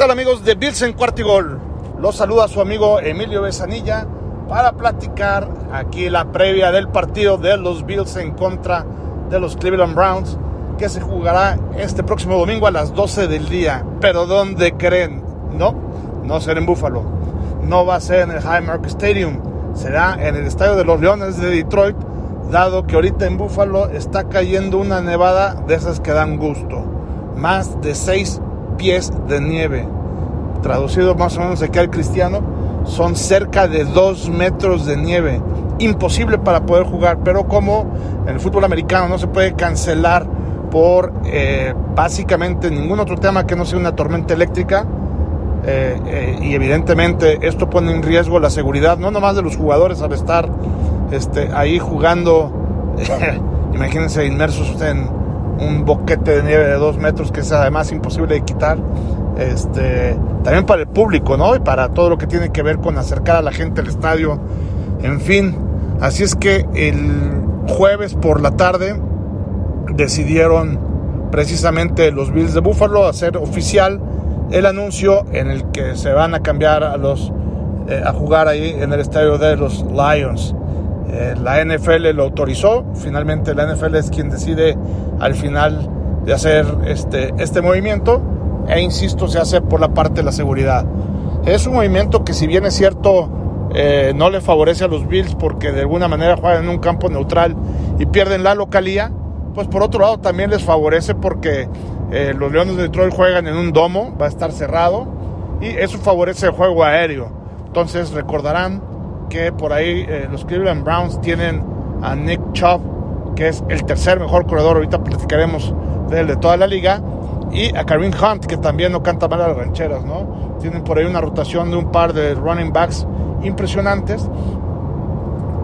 tal amigos de Bills en Cuartigol? Los saluda su amigo Emilio Besanilla para platicar aquí la previa del partido de los Bills en contra de los Cleveland Browns que se jugará este próximo domingo a las 12 del día. Pero ¿dónde creen? No, no será en Buffalo. No va a ser en el Highmark Stadium. Será en el Estadio de los Leones de Detroit, dado que ahorita en Buffalo está cayendo una nevada de esas que dan gusto. Más de 6 pies de nieve. Traducido más o menos aquí al cristiano, son cerca de 2 metros de nieve. Imposible para poder jugar, pero como en el fútbol americano no se puede cancelar por eh, básicamente ningún otro tema que no sea una tormenta eléctrica, eh, eh, y evidentemente esto pone en riesgo la seguridad, no nomás de los jugadores al estar este, ahí jugando, imagínense inmersos en un boquete de nieve de dos metros que es además imposible de quitar. Este, también para el público, ¿no? Y para todo lo que tiene que ver con acercar a la gente al estadio. En fin, así es que el jueves por la tarde decidieron precisamente los Bills de Buffalo hacer oficial el anuncio en el que se van a cambiar a los eh, a jugar ahí en el estadio de los Lions. Eh, la NFL lo autorizó, finalmente la NFL es quien decide al final de hacer este, este movimiento e insisto, se hace por la parte de la seguridad. Es un movimiento que si bien es cierto eh, no le favorece a los Bills porque de alguna manera juegan en un campo neutral y pierden la localía, pues por otro lado también les favorece porque eh, los Leones de Detroit juegan en un domo, va a estar cerrado y eso favorece el juego aéreo. Entonces recordarán que por ahí eh, los Cleveland Browns tienen a Nick Chubb, que es el tercer mejor corredor, ahorita platicaremos de él de toda la liga, y a Kareem Hunt, que también no canta mal a las rancheras, ¿no? Tienen por ahí una rotación de un par de running backs impresionantes,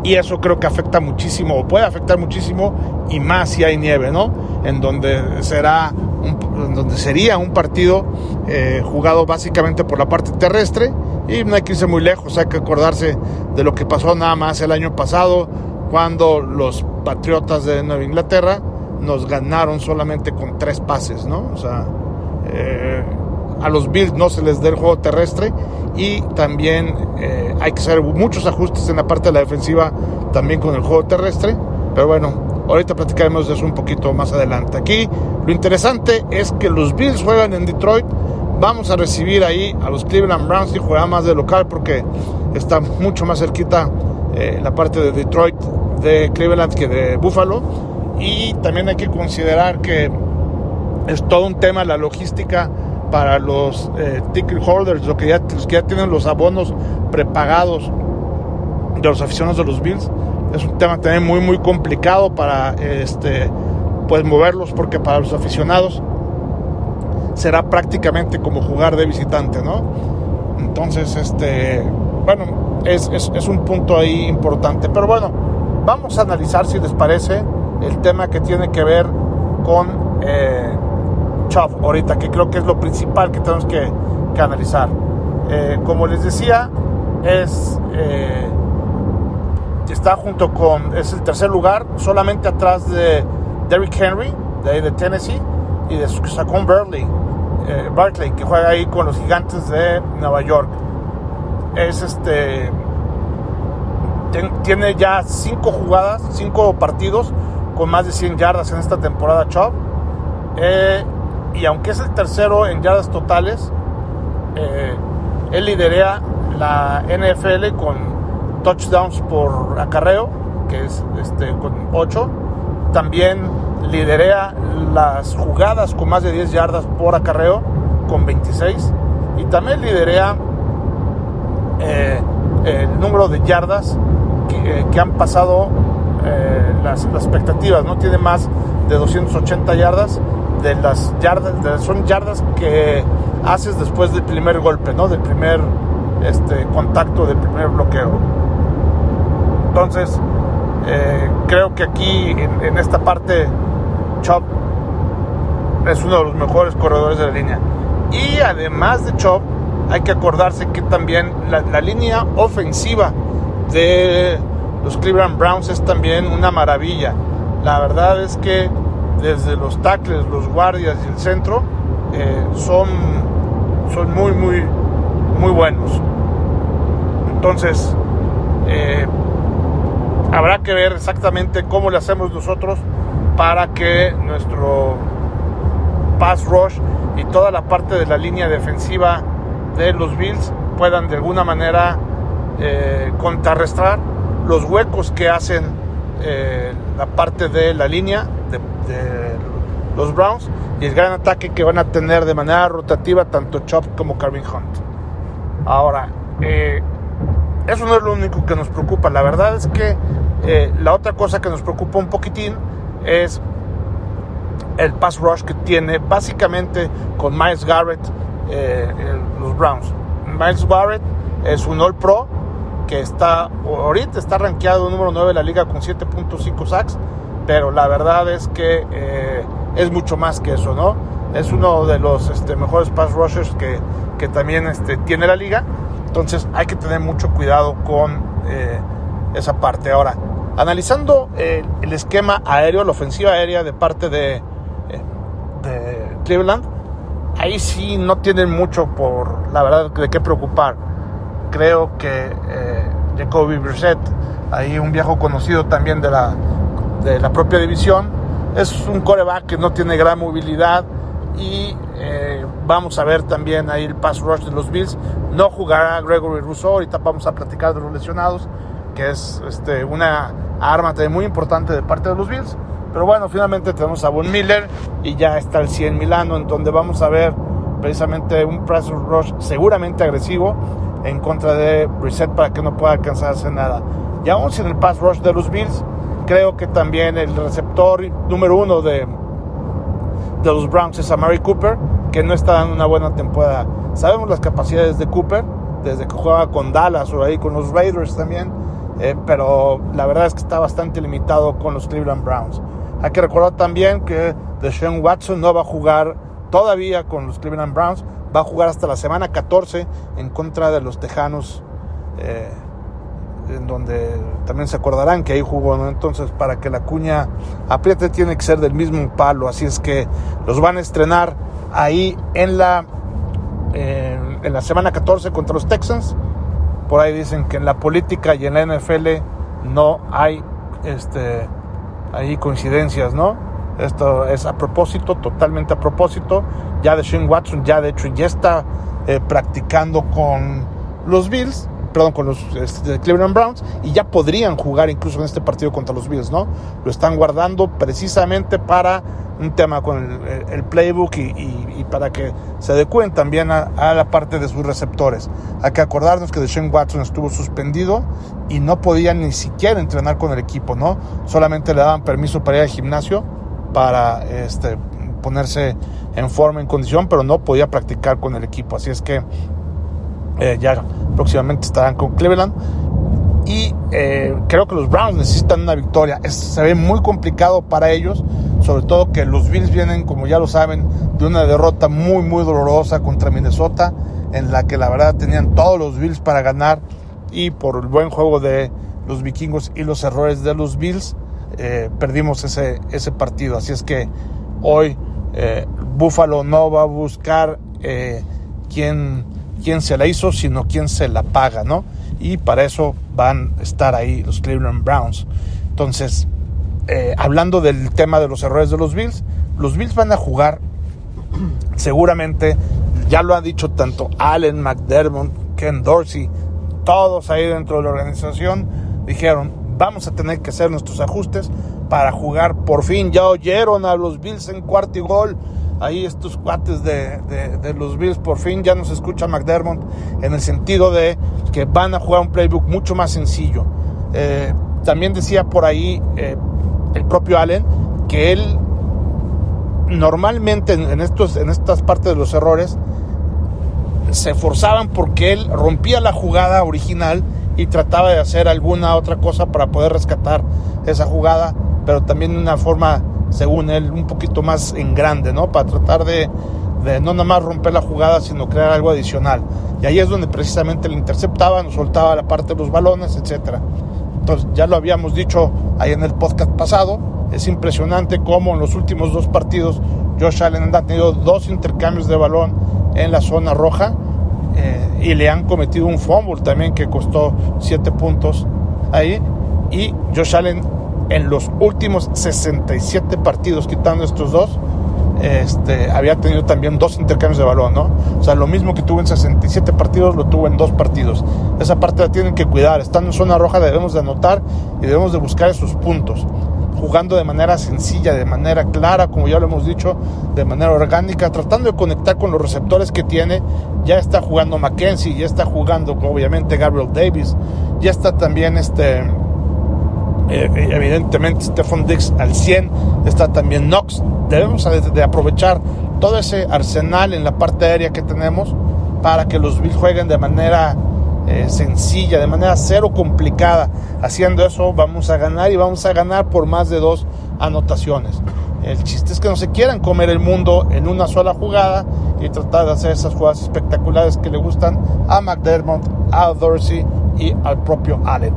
y eso creo que afecta muchísimo, o puede afectar muchísimo, y más si hay nieve, ¿no? En donde será un, donde sería un partido eh, jugado básicamente por la parte terrestre y no hay que irse muy lejos, hay que acordarse de lo que pasó nada más el año pasado cuando los Patriotas de Nueva Inglaterra nos ganaron solamente con tres pases, ¿no? O sea, eh, a los Bills no se les da el juego terrestre y también eh, hay que hacer muchos ajustes en la parte de la defensiva también con el juego terrestre, pero bueno, ahorita platicaremos de eso un poquito más adelante. Aquí lo interesante es que los Bills juegan en Detroit Vamos a recibir ahí a los Cleveland Browns y juega más de local porque está mucho más cerquita eh, la parte de Detroit de Cleveland que de Buffalo. Y también hay que considerar que es todo un tema la logística para los eh, ticket holders, los que, ya, los que ya tienen los abonos prepagados de los aficionados de los Bills. Es un tema también muy muy complicado para este pues moverlos porque para los aficionados será prácticamente como jugar de visitante, ¿no? Entonces, este, bueno, es, un punto ahí importante. Pero bueno, vamos a analizar, si les parece, el tema que tiene que ver con eh, ahorita, que creo que es lo principal que tenemos que, analizar. Eh, como les decía, es eh, está junto con, es el tercer lugar, solamente atrás de Derrick Henry, de de Tennessee, y de Saquon Burley eh, Barclay, que juega ahí con los gigantes de Nueva York. Es este. tiene ya cinco jugadas, cinco partidos con más de 100 yardas en esta temporada, Chop. Eh, y aunque es el tercero en yardas totales, eh, él lidera la NFL con touchdowns por acarreo, que es este, con 8. También lidera las jugadas con más de 10 yardas por acarreo con 26 y también lidera eh, el número de yardas que, eh, han pasado eh, las, expectativas, no tiene más de 280 yardas de las yardas, son yardas que haces después del primer golpe, ¿no? Del primer este, contacto, del primer bloqueo. Entonces, creo que aquí en esta parte Chop es uno de los mejores corredores de la línea. Y además de Chop, hay que acordarse que también la, línea ofensiva de los Cleveland Browns es también una maravilla. La verdad es que desde los tackles, los guardias y el centro eh, son son muy, muy, muy buenos. Entonces, eh, habrá que ver exactamente cómo le hacemos nosotros para que nuestro pass rush y toda la parte de la línea defensiva de los Bills puedan de alguna manera eh, contrarrestar los huecos que hacen eh, la parte de la línea de, los Browns y el gran ataque que van a tener de manera rotativa tanto Chop como Carvin Hunt. Ahora, eh, eso no es lo único que nos preocupa. La verdad es que la otra cosa que nos preocupa un poquitín es el pass rush que tiene básicamente con Miles Garrett los Browns. Miles Garrett es un All Pro que está ahorita está rankeado número 9 de la liga con 7.5 sacks, pero la verdad es que eh, es mucho más que eso, ¿no? Es uno de los este, mejores pass rushers que, que, también este, tiene la liga, entonces hay que tener mucho cuidado con eh, esa parte. Ahora, analizando eh, el esquema aéreo, la ofensiva aérea de parte de, de Cleveland, ahí sí no tienen mucho por la verdad de qué preocupar creo que eh, Jacoby Brissett, ahí un viejo conocido también de la, de la propia división, es un coreback que no tiene gran movilidad y eh, vamos a ver también ahí el pass rush de los Bills. No jugará Gregory Rousseau, ahorita vamos a platicar de los lesionados, que es este, una arma muy importante de parte de los Bills. Pero bueno, finalmente tenemos a Von Miller y ya está el 100 Milano, en donde vamos a ver precisamente un pass rush seguramente agresivo en contra de Reset para que no pueda alcanzarse nada. Y aún sin el pass rush de los Bills, creo que también el receptor número uno de, de los Browns es Amari Cooper, que no está dando una buena temporada. Sabemos las capacidades de Cooper, desde que jugaba con Dallas o ahí con los Raiders también, eh, pero la verdad es que está bastante limitado con los Cleveland Browns. Hay que recordar también que Deshaun Watson no va a jugar todavía con los Cleveland Browns, va a jugar hasta la semana 14 en contra de los Tejanos, eh, en donde también se acordarán que ahí jugó, entonces para que la cuña apriete tiene que ser del mismo palo, así es que los van a estrenar ahí en la, eh, en la semana 14 contra los Texans, por ahí dicen que en la política y en la NFL no hay este, ahí coincidencias, ¿no? Esto es a propósito, totalmente a propósito. Ya de Shane Watson, ya de hecho, ya está eh, practicando con los Bills, perdón, con los este, Cleveland Browns, y ya podrían jugar incluso en este partido contra los Bills, ¿no? Lo están guardando precisamente para un tema con el, playbook y, para que se adecuen también a, la parte de sus receptores. Hay que acordarnos que Deshaun Watson estuvo suspendido y no podía ni siquiera entrenar con el equipo, ¿no? Solamente le daban permiso para ir al gimnasio para este, ponerse en forma, en condición, pero no podía practicar con el equipo. Así es que eh, ya próximamente estarán con Cleveland. Y eh, creo que los Browns necesitan una victoria. se ve muy complicado para ellos, sobre todo que los Bills vienen, como ya lo saben, de una derrota muy, muy dolorosa contra Minnesota, en la que la verdad tenían todos los Bills para ganar y por el buen juego de los vikingos y los errores de los Bills, eh, perdimos ese, ese partido. Así es que hoy Buffalo no va a buscar eh, quién, quién, se la hizo, sino quién se la paga, ¿no? Y para eso van a estar ahí los Cleveland Browns. Entonces, eh, hablando del tema de los errores de los Bills, los Bills van a jugar seguramente, ya lo han dicho tanto Allen, McDermott, Ken Dorsey, todos ahí dentro de la organización, dijeron, vamos a tener que hacer nuestros ajustes para jugar por fin. Ya oyeron a los Bills en cuarto y gol. Ahí estos cuates de, los Bills por fin ya nos escucha McDermott en el sentido de que van a jugar un playbook mucho más sencillo. Eh, también decía por ahí eh, el propio Allen que él normalmente en, estos, en estas partes de los errores se forzaban porque él rompía la jugada original y trataba de hacer alguna otra cosa para poder rescatar esa jugada, pero también de una forma, según él, un poquito más en grande, ¿no? Para tratar de, de no nada más romper la jugada, sino crear algo adicional. Y ahí es donde precisamente le interceptaba, nos soltaba la parte de los balones, etcétera. Entonces, ya lo habíamos dicho ahí en el podcast pasado, es impresionante cómo en los últimos dos partidos Josh Allen ha tenido dos intercambios de balón en la zona roja eh, y le han cometido un fumble también que costó 7 puntos ahí. Y Josh Allen en los últimos 67 partidos, quitando estos dos, este, había tenido también dos intercambios de balón, ¿no? O sea, lo mismo que tuvo en 67 partidos, lo tuvo en dos partidos. Esa parte la tienen que cuidar. Estando en zona roja debemos de anotar y debemos de buscar esos puntos. Jugando de manera sencilla, de manera clara, como ya lo hemos dicho, de manera orgánica, tratando de conectar con los receptores que tiene. Ya está jugando Mackenzie, ya está jugando obviamente Gabriel Davis, ya está también este evidentemente Stephon Dix al 100, está también Knox. Debemos de, aprovechar todo ese arsenal en la parte aérea que tenemos para que los Bills jueguen de manera eh, sencilla, de manera cero complicada. Haciendo eso vamos a ganar y vamos a ganar por más de dos anotaciones. El chiste es que no se quieran comer el mundo en una sola jugada y tratar de hacer esas jugadas espectaculares que le gustan a McDermott, a Dorsey y al propio Allen.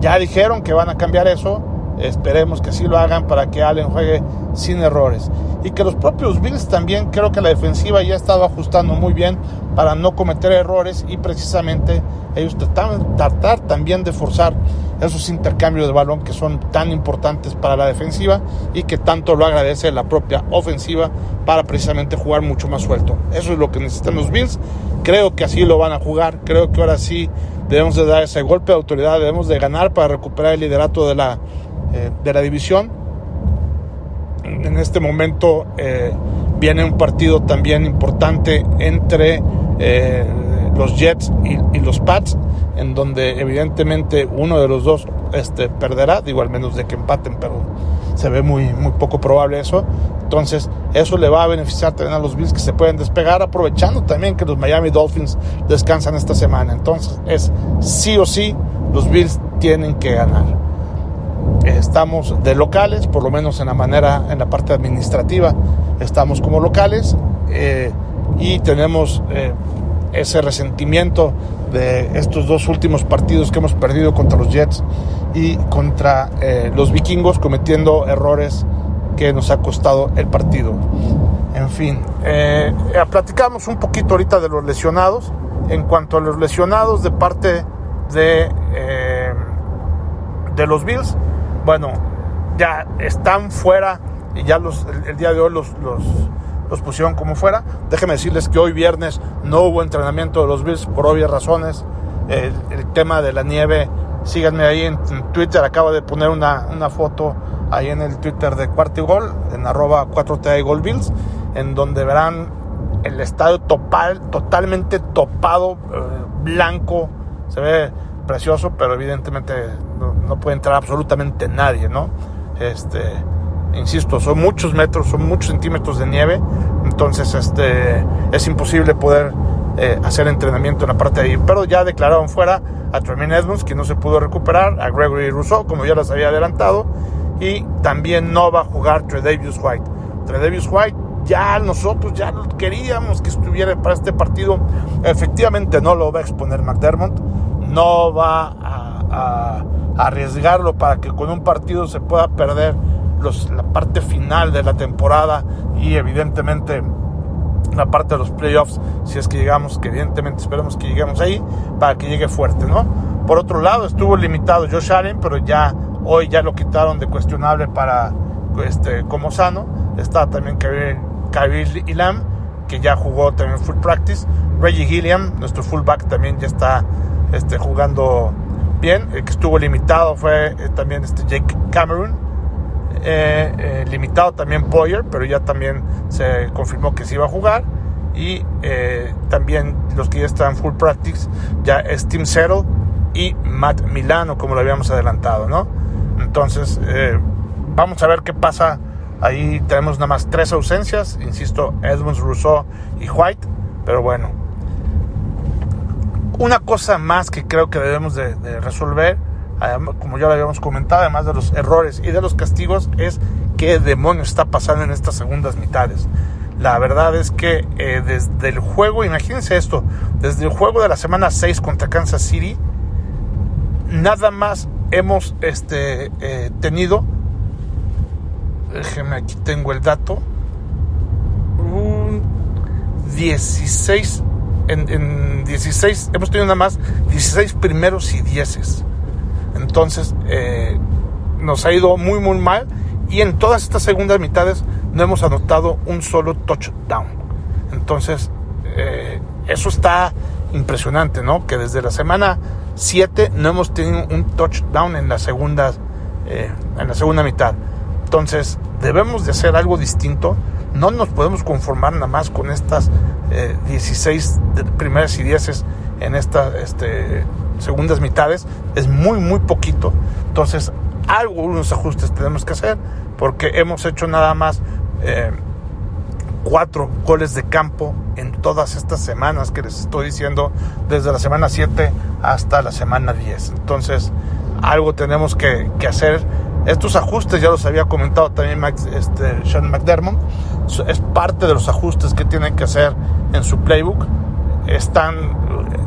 Ya dijeron que van a cambiar eso. Esperemos que así lo hagan para que Allen juegue sin errores. Y que los propios Bills también, creo que la defensiva ya ha estado ajustando muy bien para no cometer errores y precisamente ellos tratan, tratar también de forzar esos intercambios de balón que son tan importantes para la defensiva y que tanto lo agradece la propia ofensiva para precisamente jugar mucho más suelto. Eso es lo que necesitan los Bills. Creo que así lo van a jugar. Creo que ahora sí debemos de dar ese golpe de autoridad, debemos de ganar para recuperar el liderato de la, eh, de la división. En este momento eh, viene un partido también importante entre eh, los Jets y, los Pats, en donde evidentemente uno de los dos este, perderá, digo al menos de que empaten, pero se ve muy, muy poco probable eso. Entonces, eso le va a beneficiar también a los Bills que se pueden despegar, aprovechando también que los Miami Dolphins descansan esta semana. Entonces, es sí o sí, los Bills tienen que ganar. Estamos de locales, por lo menos en la manera, en la parte administrativa, estamos como locales eh, y tenemos eh, ese resentimiento de estos dos últimos partidos que hemos perdido contra los Jets y contra eh, los vikingos cometiendo errores que nos ha costado el partido. En fin, platicamos un poquito ahorita de los lesionados. En cuanto a los lesionados de parte de, de los Bills, bueno, ya están fuera y ya los, el, día de hoy los, los, pusieron como fuera. Déjenme decirles que hoy viernes no hubo entrenamiento de los Bills por obvias razones. El, tema de la nieve Síganme ahí en, Twitter, acabo de poner una, una, foto ahí en el Twitter de Cuarto Gol, en arroba 4T Gol Bills, en donde verán el estadio topal, totalmente topado, eh, blanco, se ve precioso, pero evidentemente no, puede entrar absolutamente nadie, ¿no? Este, insisto, son muchos metros, son muchos centímetros de nieve, entonces este, es imposible poder eh, hacer entrenamiento en la parte de ahí, pero ya declararon fuera a Tremaine Edmonds, que no se pudo recuperar, a Gregory Rousseau, como ya les había adelantado, y también no va a jugar Tredavious White. Tredavious White ya nosotros ya queríamos que estuviera para este partido. Efectivamente no lo va a exponer McDermott, no va a, arriesgarlo para que con un partido se pueda perder los, la parte final de la temporada y evidentemente la parte de los playoffs, si es que llegamos, que evidentemente esperamos que lleguemos ahí, para que llegue fuerte, ¿no? Por otro lado, estuvo limitado Josh Allen, pero ya hoy ya lo quitaron de cuestionable para este, como sano. Está también Kyrie Ilam, que ya jugó también full practice. Reggie Gilliam, nuestro fullback, también ya está este, jugando bien. El que estuvo limitado fue eh, también este Jake Cameron eh, eh, limitado también Boyer, pero ya también se confirmó que se iba a jugar. Y también los que ya están full practice, ya es Tim Settle y Matt Milano, como lo habíamos adelantado, ¿no? Entonces, vamos a ver qué pasa. Ahí tenemos nada más tres ausencias, insisto, Edmonds, Rousseau y White, pero bueno. Una cosa más que creo que debemos de resolver como ya lo habíamos comentado, además de los errores y de los castigos, es qué demonios está pasando en estas segundas mitades. La verdad es que eh, desde el juego, imagínense esto, desde el juego de la semana 6 contra Kansas City, nada más hemos este, eh, tenido, déjenme aquí tengo el dato, 16, en, 16, hemos tenido nada más 16 primeros y 10. Entonces, eh, nos ha ido muy, muy mal. Y en todas estas segundas mitades no hemos anotado un solo touchdown. Entonces, eh, eso está impresionante, ¿no? Que desde la semana 7 no hemos tenido un touchdown en la segunda, eh, en la segunda mitad. Entonces, debemos de hacer algo distinto. No nos podemos conformar nada más con estas 16 eh, primeras y 10 en estas este, segundas mitades. Es muy, muy poquito. Entonces, algunos ajustes tenemos que hacer porque hemos hecho nada más eh, cuatro goles de campo en todas estas semanas que les estoy diciendo, desde la semana 7 hasta la semana 10. Entonces, algo tenemos que, hacer. Estos ajustes ya los había comentado también Max, este, Sean McDermott. Es parte de los ajustes que tienen que hacer en su playbook. Están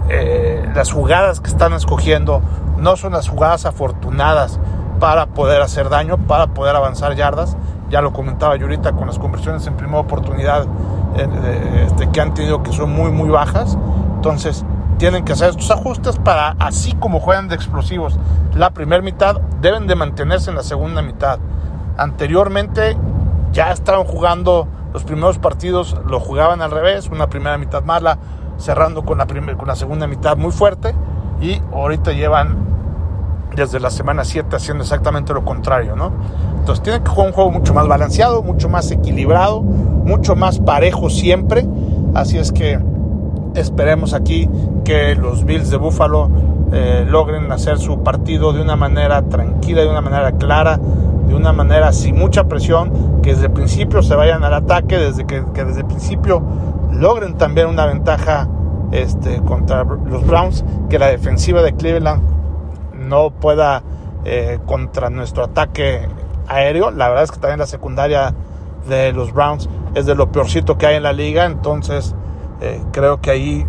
eh, las jugadas que están escogiendo no son las jugadas afortunadas para poder hacer daño, para poder avanzar yardas. Ya lo comentaba yo ahorita con las conversiones en primera oportunidad eh, este, que han tenido que son muy, muy bajas. Entonces, tienen que hacer estos ajustes para, así como juegan de explosivos la primera mitad, deben de mantenerse en la segunda mitad. Anteriormente ya estaban jugando los primeros partidos, lo jugaban al revés, una primera mitad mala, cerrando con la, con la segunda mitad muy fuerte, y ahorita llevan desde la semana 7 haciendo exactamente lo contrario, ¿no? Entonces tiene que jugar un juego mucho más balanceado, mucho más equilibrado, mucho más parejo siempre. Así es que esperemos aquí que los Bills de Buffalo eh, logren hacer su partido de una manera tranquila, de una manera clara, de una manera sin mucha presión, que desde el principio se vayan al ataque, desde que, desde el principio logren también una ventaja este, contra los Browns, que la defensiva de Cleveland no pueda eh, contra nuestro ataque aéreo. La verdad es que también la secundaria de los Browns es de lo peorcito que hay en la liga. Entonces eh, creo que ahí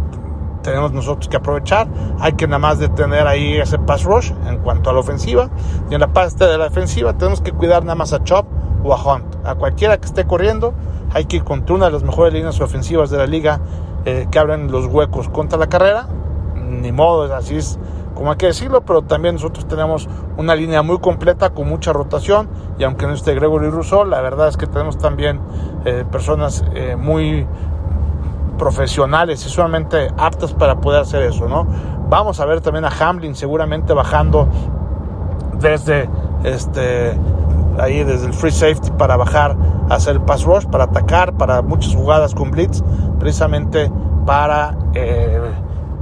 tenemos nosotros que aprovechar. Hay que nada más detener ahí ese pass rush en cuanto a la ofensiva. Y en la parte de la defensiva tenemos que cuidar nada más a Chop o a Hunt. A cualquiera que esté corriendo hay que ir contra una de las mejores líneas ofensivas de la liga eh, que abren los huecos contra la carrera. Ni modo, así es como hay que decirlo, pero también nosotros tenemos una línea muy completa con mucha rotación y aunque no esté Gregory Rousseau, la verdad es que tenemos también eh, personas eh, muy profesionales y sumamente aptas para poder hacer eso, ¿no? Vamos a ver también a Hamlin seguramente bajando desde este ahí desde el free safety para bajar hacer el pass rush, para atacar, para muchas jugadas con blitz, precisamente para eh,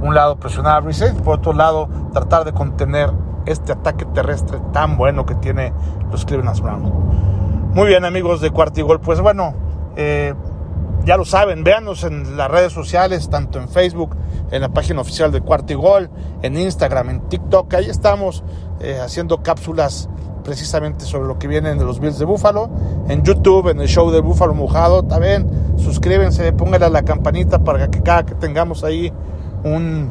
un lado presionar a Reset, por otro lado tratar de contener este ataque terrestre tan bueno que tiene los Cleveland Browns. Muy bien amigos de Cuartigol, pues bueno, eh, ya lo saben, véanos en las redes sociales, tanto en Facebook, en la página oficial de Cuartigol, en Instagram, en TikTok, ahí estamos eh, haciendo cápsulas precisamente sobre lo que viene de los Bills de Búfalo, en YouTube, en el show de Búfalo Mojado, también suscríbense, pónganle a la campanita para que cada que tengamos ahí un,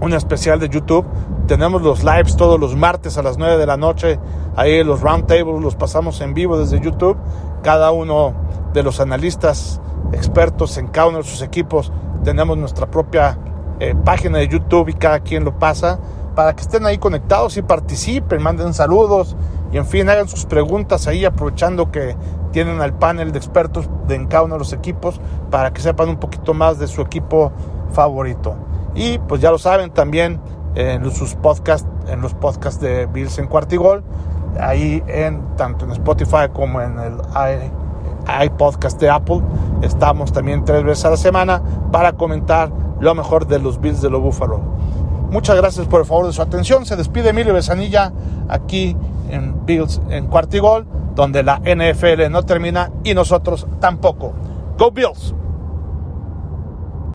un especial de YouTube. Tenemos los lives todos los martes a las 9 de la noche. Ahí los roundtables los pasamos en vivo desde YouTube. Cada uno de los analistas expertos en cada uno de sus equipos tenemos nuestra propia eh, página de YouTube y cada quien lo pasa para que estén ahí conectados y participen, manden saludos y en fin hagan sus preguntas ahí aprovechando que tienen al panel de expertos de cada uno de los equipos para que sepan un poquito más de su equipo favorito. Y pues ya lo saben también en sus podcasts, en los podcasts de Bills en Cuartigol, ahí en tanto en Spotify como en el iPodcast de Apple, estamos también tres veces a la semana para comentar lo mejor de los Bills de los Búfalo. Muchas gracias por el favor de su atención. Se despide Emilio Besanilla aquí en Bills en Cuartigol, donde la NFL no termina y nosotros tampoco. Go Bills!